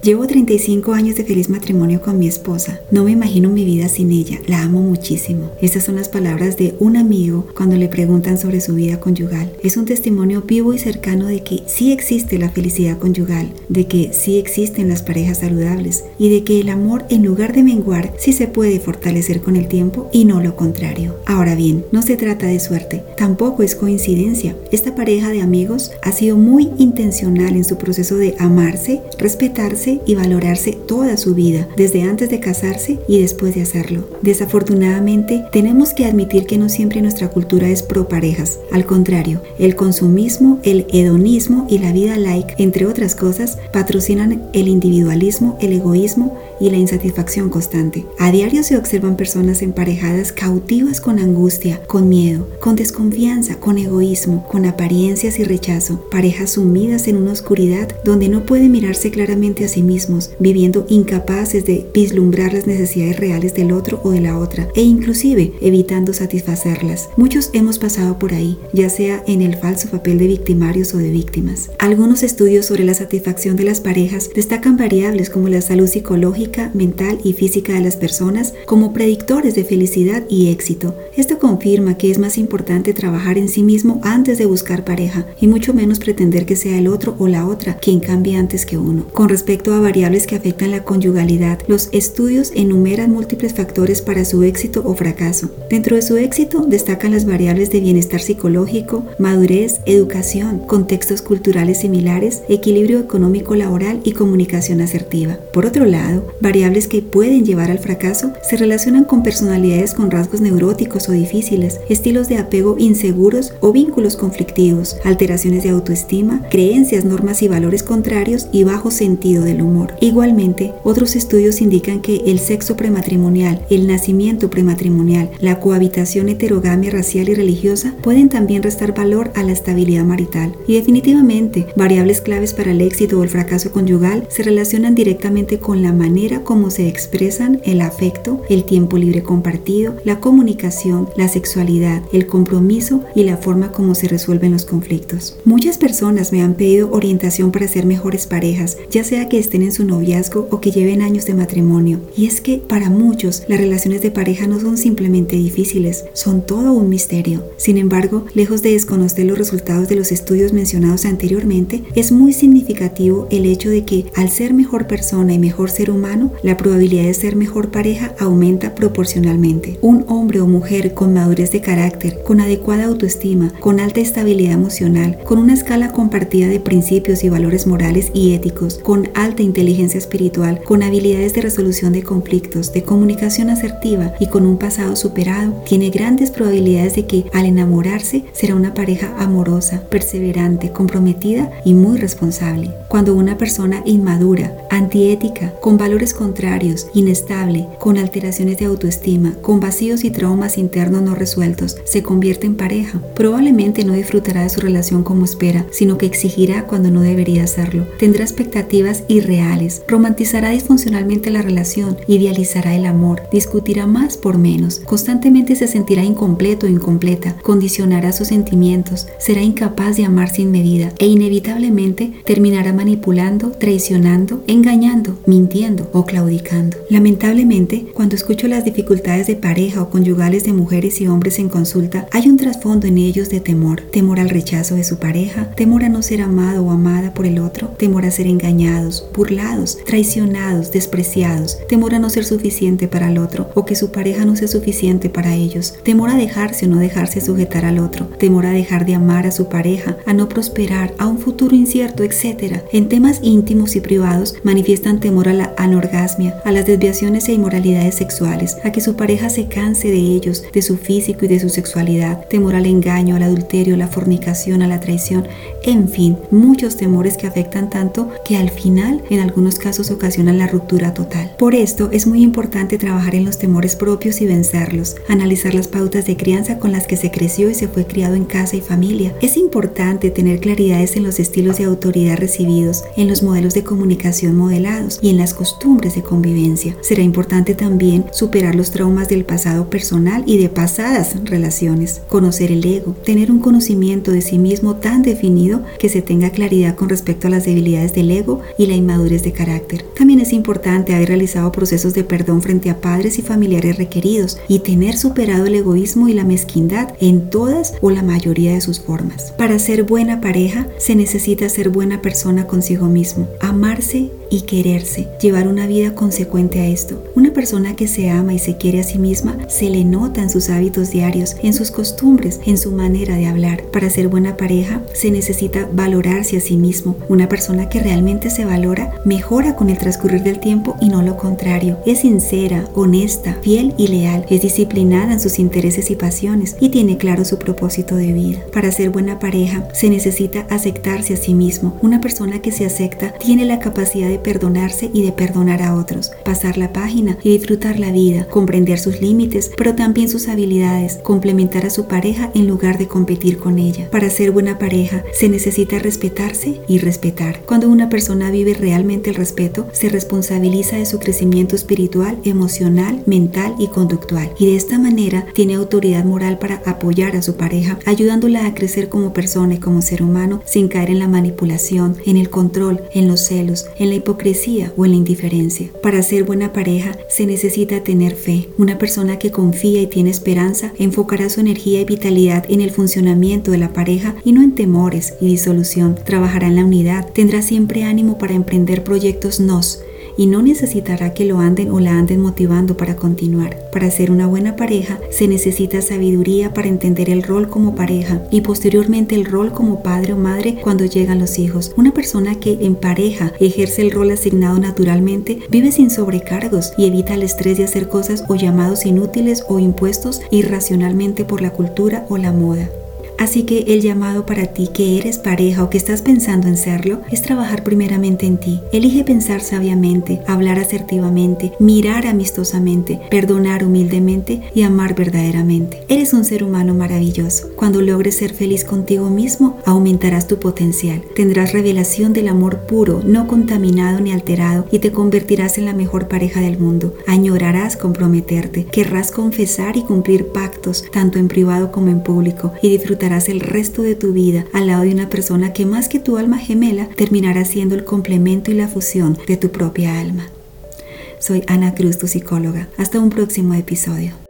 Llevo 35 años de feliz matrimonio con mi esposa. No me imagino mi vida sin ella. La amo muchísimo. Estas son las palabras de un amigo cuando le preguntan sobre su vida conyugal. Es un testimonio vivo y cercano de que sí existe la felicidad conyugal, de que sí existen las parejas saludables y de que el amor en lugar de menguar sí se puede fortalecer con el tiempo y no lo contrario. Ahora bien, no se trata de suerte, tampoco es coincidencia. Esta pareja de amigos ha sido muy intencional en su proceso de amarse, y valorarse toda su vida, desde antes de casarse y después de hacerlo. Desafortunadamente, tenemos que admitir que no siempre nuestra cultura es pro parejas. Al contrario, el consumismo, el hedonismo y la vida like, entre otras cosas, patrocinan el individualismo, el egoísmo y la insatisfacción constante. A diario se observan personas emparejadas cautivas con angustia, con miedo, con desconfianza, con egoísmo, con apariencias y rechazo, parejas sumidas en una oscuridad donde no pueden mirarse claramente a sí mismos, viviendo incapaces de vislumbrar las necesidades reales del otro o de la otra, e inclusive evitando satisfacerlas. Muchos hemos pasado por ahí, ya sea en el falso papel de victimarios o de víctimas. Algunos estudios sobre la satisfacción de las parejas destacan variables como la salud psicológica, mental y física de las personas como predictores de felicidad y éxito. Esto confirma que es más importante trabajar en sí mismo antes de buscar pareja y mucho menos pretender que sea el otro o la otra quien cambie antes que uno. Con respecto a variables que afectan la conyugalidad, los estudios enumeran múltiples factores para su éxito o fracaso. Dentro de su éxito destacan las variables de bienestar psicológico, madurez, educación, contextos culturales similares, equilibrio económico laboral y comunicación asertiva. Por otro lado, variables que pueden llevar al fracaso se relacionan con personalidades con rasgos neuróticos o difíciles, estilos de apego inseguros o vínculos conflictivos, alteraciones de autoestima, creencias, normas y valores contrarios y bajo sentido del humor. Igualmente, otros estudios indican que el sexo prematrimonial, el nacimiento prematrimonial, la cohabitación heterogamia racial y religiosa pueden también restar valor a la estabilidad marital. Y definitivamente, variables claves para el éxito o el fracaso conyugal se relacionan directamente con la manera como se expresan el afecto, el tiempo libre compartido, la comunicación, la sexualidad, el compromiso y la forma como se resuelven los conflictos. Muchas personas me han pedido orientación para ser mejores parejas, ya sea que estén en su noviazgo o que lleven años de matrimonio. Y es que para muchos las relaciones de pareja no son simplemente difíciles, son todo un misterio. Sin embargo, lejos de desconocer los resultados de los estudios mencionados anteriormente, es muy significativo el hecho de que al ser mejor persona y mejor ser humano, la probabilidad de ser mejor pareja aumenta proporcionalmente. Un hombre o mujer con madurez de carácter, con adecuada autoestima, con alta estabilidad emocional, con una escala compartida de principios y valores morales y éticos, con alta inteligencia espiritual, con habilidades de resolución de conflictos, de comunicación asertiva y con un pasado superado, tiene grandes probabilidades de que al enamorarse será una pareja amorosa, perseverante, comprometida y muy responsable. Cuando una persona inmadura, antiética, con valores contrarios, inestable, con alteraciones de autoestima, con vacíos y traumas internos no resueltos, se convierte en pareja, probablemente no disfrutará de su relación como espera, sino que exigirá cuando no debería hacerlo. Tendrá expectativas irreales, romantizará disfuncionalmente la relación, idealizará el amor, discutirá más por menos, constantemente se sentirá incompleto o incompleta, condicionará sus sentimientos, será incapaz de amar sin medida e inevitablemente terminará manipulando, traicionando, engañando, mintiendo o claudicando. Lamentablemente, cuando escucho las dificultades de pareja o conyugales de mujeres y hombres en consulta, hay un trasfondo en ellos de temor, temor al rechazo de su pareja, temor a no ser amado o amada por el otro, temor a ser engañados, burlados, traicionados, despreciados, temor a no ser suficiente para el otro o que su pareja no sea suficiente para ellos, temor a dejarse o no dejarse sujetar al otro, temor a dejar de amar a su pareja, a no prosperar, a un futuro incierto, etc. En temas íntimos y privados manifiestan temor a la anorgasmia, a las desviaciones e inmoralidades sexuales, a que su pareja se canse de ellos, de su físico y de su sexualidad, temor al engaño, al adulterio, a la fornicación, a la traición, en fin, muchos temores que afectan tanto que al final en algunos casos ocasionan la ruptura total. Por esto es muy importante trabajar en los temores propios y vencerlos, analizar las pautas de crianza con las que se creció y se fue criado en casa y familia. Es importante tener claridades en los estilos de autoridad recibidos en los modelos de comunicación modelados y en las costumbres de convivencia. Será importante también superar los traumas del pasado personal y de pasadas relaciones, conocer el ego, tener un conocimiento de sí mismo tan definido que se tenga claridad con respecto a las debilidades del ego y la inmadurez de carácter. También es importante haber realizado procesos de perdón frente a padres y familiares requeridos y tener superado el egoísmo y la mezquindad en todas o la mayoría de sus formas. Para ser buena pareja se necesita ser buena persona consigo mismo, amarse y quererse, llevar una vida consecuente a esto. Una persona que se ama y se quiere a sí misma se le nota en sus hábitos diarios, en sus costumbres, en su manera de hablar. Para ser buena pareja se necesita valorarse a sí mismo. Una persona que realmente se valora mejora con el transcurrir del tiempo y no lo contrario. Es sincera, honesta, fiel y leal. Es disciplinada en sus intereses y pasiones y tiene claro su propósito de vida. Para ser buena pareja se necesita aceptarse a sí mismo. Una persona que se acepta tiene la capacidad de perdonarse y de perdonar a otros, pasar la página y disfrutar la vida, comprender sus límites, pero también sus habilidades, complementar a su pareja en lugar de competir con ella. Para ser buena pareja se necesita respetarse y respetar. Cuando una persona vive realmente el respeto, se responsabiliza de su crecimiento espiritual, emocional, mental y conductual. Y de esta manera tiene autoridad moral para apoyar a su pareja, ayudándola a crecer como persona y como ser humano sin caer en la manipulación, en el control, en los celos, en la hipocresía o en la indiferencia. Para ser buena pareja se necesita tener fe. Una persona que confía y tiene esperanza enfocará su energía y vitalidad en el funcionamiento de la pareja y no en temores y disolución. Trabajará en la unidad, tendrá siempre ánimo para emprender proyectos nos y no necesitará que lo anden o la anden motivando para continuar. Para ser una buena pareja se necesita sabiduría para entender el rol como pareja y posteriormente el rol como padre o madre cuando llegan los hijos. Una persona que en pareja ejerce el rol asignado naturalmente vive sin sobrecargos y evita el estrés de hacer cosas o llamados inútiles o impuestos irracionalmente por la cultura o la moda. Así que el llamado para ti que eres pareja o que estás pensando en serlo es trabajar primeramente en ti. Elige pensar sabiamente, hablar asertivamente, mirar amistosamente, perdonar humildemente y amar verdaderamente. Eres un ser humano maravilloso. Cuando logres ser feliz contigo mismo, aumentarás tu potencial. Tendrás revelación del amor puro, no contaminado ni alterado y te convertirás en la mejor pareja del mundo. Añorarás comprometerte, querrás confesar y cumplir pactos, tanto en privado como en público, y disfrutar el resto de tu vida al lado de una persona que más que tu alma gemela terminará siendo el complemento y la fusión de tu propia alma. Soy Ana Cruz, tu psicóloga. Hasta un próximo episodio.